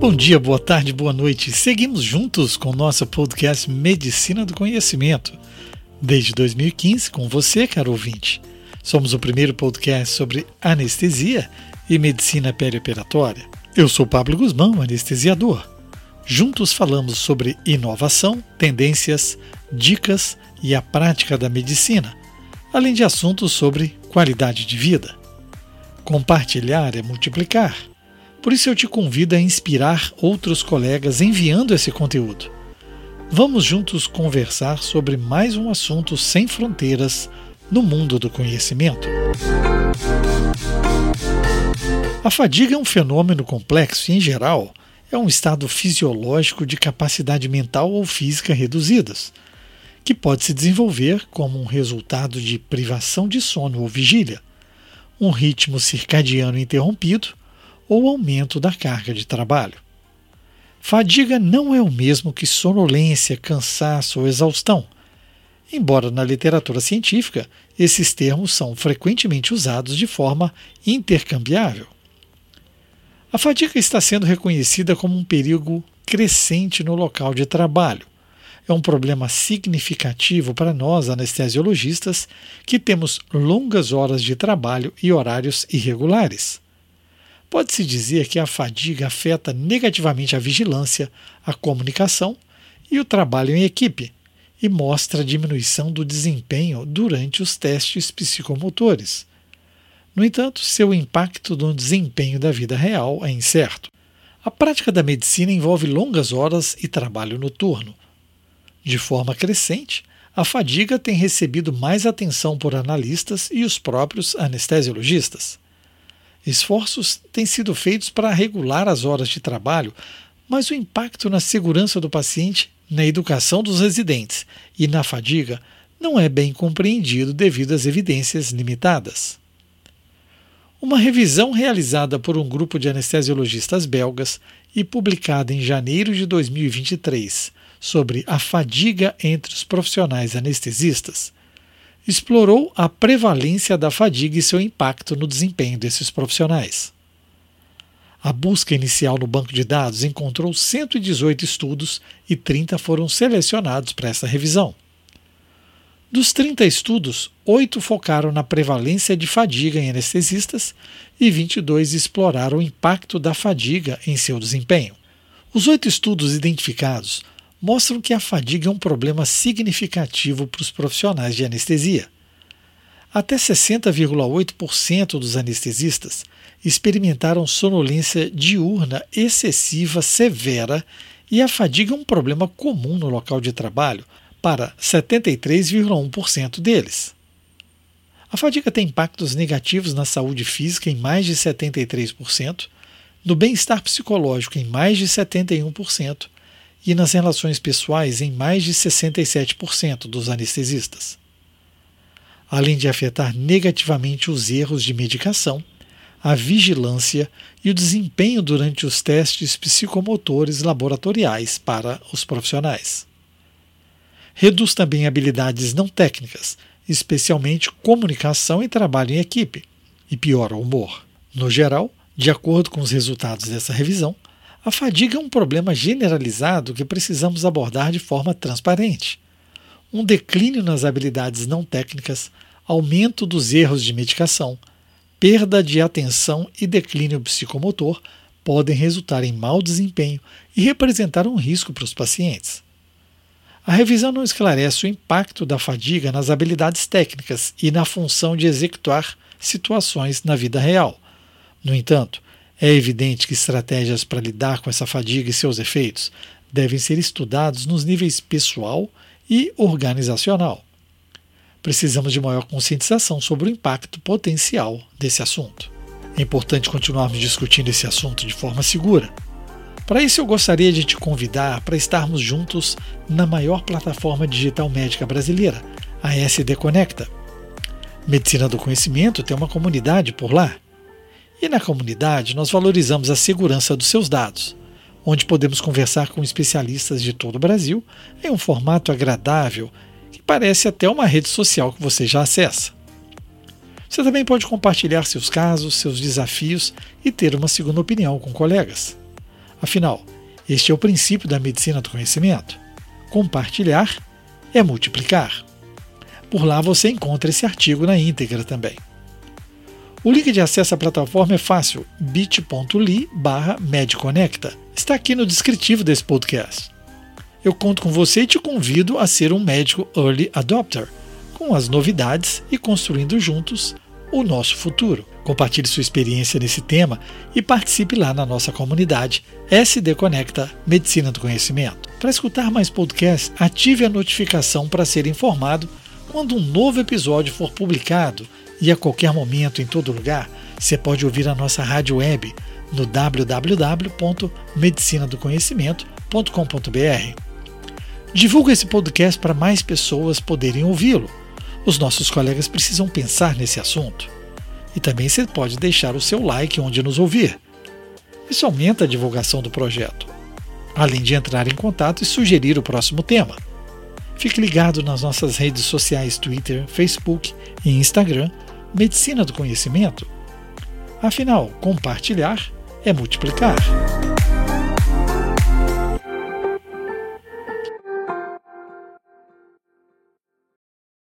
Bom dia, boa tarde, boa noite. Seguimos juntos com o nosso podcast Medicina do Conhecimento. Desde 2015, com você, caro ouvinte. Somos o primeiro podcast sobre anestesia e medicina perioperatória. Eu sou Pablo Guzmão, anestesiador. Juntos falamos sobre inovação, tendências, dicas e a prática da medicina, além de assuntos sobre qualidade de vida. Compartilhar é multiplicar. Por isso eu te convido a inspirar outros colegas enviando esse conteúdo. Vamos juntos conversar sobre mais um assunto sem fronteiras no mundo do conhecimento. A fadiga é um fenômeno complexo e, em geral, é um estado fisiológico de capacidade mental ou física reduzidas, que pode se desenvolver como um resultado de privação de sono ou vigília, um ritmo circadiano interrompido ou aumento da carga de trabalho. Fadiga não é o mesmo que sonolência, cansaço ou exaustão, embora na literatura científica esses termos são frequentemente usados de forma intercambiável. A fadiga está sendo reconhecida como um perigo crescente no local de trabalho. É um problema significativo para nós anestesiologistas que temos longas horas de trabalho e horários irregulares. Pode-se dizer que a fadiga afeta negativamente a vigilância, a comunicação e o trabalho em equipe, e mostra diminuição do desempenho durante os testes psicomotores. No entanto, seu impacto no desempenho da vida real é incerto. A prática da medicina envolve longas horas e trabalho noturno. De forma crescente, a fadiga tem recebido mais atenção por analistas e os próprios anestesiologistas. Esforços têm sido feitos para regular as horas de trabalho, mas o impacto na segurança do paciente, na educação dos residentes e na fadiga não é bem compreendido devido às evidências limitadas. Uma revisão realizada por um grupo de anestesiologistas belgas e publicada em janeiro de 2023 sobre a fadiga entre os profissionais anestesistas explorou a prevalência da fadiga e seu impacto no desempenho desses profissionais. A busca inicial no banco de dados encontrou 118 estudos e 30 foram selecionados para essa revisão. Dos 30 estudos, 8 focaram na prevalência de fadiga em anestesistas e 22 exploraram o impacto da fadiga em seu desempenho. Os oito estudos identificados mostram que a fadiga é um problema significativo para os profissionais de anestesia. Até 60,8% dos anestesistas experimentaram sonolência diurna excessiva severa e a fadiga é um problema comum no local de trabalho para 73,1% deles. A fadiga tem impactos negativos na saúde física em mais de 73%, no bem-estar psicológico em mais de 71% e nas relações pessoais em mais de 67% dos anestesistas. Além de afetar negativamente os erros de medicação, a vigilância e o desempenho durante os testes psicomotores laboratoriais para os profissionais. Reduz também habilidades não técnicas, especialmente comunicação e trabalho em equipe, e piora o humor. No geral, de acordo com os resultados dessa revisão, a fadiga é um problema generalizado que precisamos abordar de forma transparente. Um declínio nas habilidades não técnicas, aumento dos erros de medicação, perda de atenção e declínio psicomotor podem resultar em mau desempenho e representar um risco para os pacientes. A revisão não esclarece o impacto da fadiga nas habilidades técnicas e na função de executar situações na vida real. No entanto, é evidente que estratégias para lidar com essa fadiga e seus efeitos devem ser estudados nos níveis pessoal e organizacional. Precisamos de maior conscientização sobre o impacto potencial desse assunto. É importante continuarmos discutindo esse assunto de forma segura. Para isso, eu gostaria de te convidar para estarmos juntos na maior plataforma digital médica brasileira, a SD Conecta. Medicina do Conhecimento tem uma comunidade por lá e na comunidade, nós valorizamos a segurança dos seus dados, onde podemos conversar com especialistas de todo o Brasil em um formato agradável que parece até uma rede social que você já acessa. Você também pode compartilhar seus casos, seus desafios e ter uma segunda opinião com colegas. Afinal, este é o princípio da medicina do conhecimento. Compartilhar é multiplicar. Por lá você encontra esse artigo na íntegra também. O link de acesso à plataforma é fácil, bit.ly barra Medconecta. Está aqui no descritivo desse podcast. Eu conto com você e te convido a ser um médico early adopter, com as novidades e construindo juntos o nosso futuro. Compartilhe sua experiência nesse tema e participe lá na nossa comunidade SD Conecta Medicina do Conhecimento. Para escutar mais podcasts, ative a notificação para ser informado quando um novo episódio for publicado e a qualquer momento, em todo lugar, você pode ouvir a nossa rádio web no www.medicinadoconhecimento.com.br. Divulgue esse podcast para mais pessoas poderem ouvi-lo. Os nossos colegas precisam pensar nesse assunto. E também você pode deixar o seu like onde nos ouvir. Isso aumenta a divulgação do projeto, além de entrar em contato e sugerir o próximo tema. Fique ligado nas nossas redes sociais Twitter, Facebook e Instagram Medicina do conhecimento? Afinal, compartilhar é multiplicar.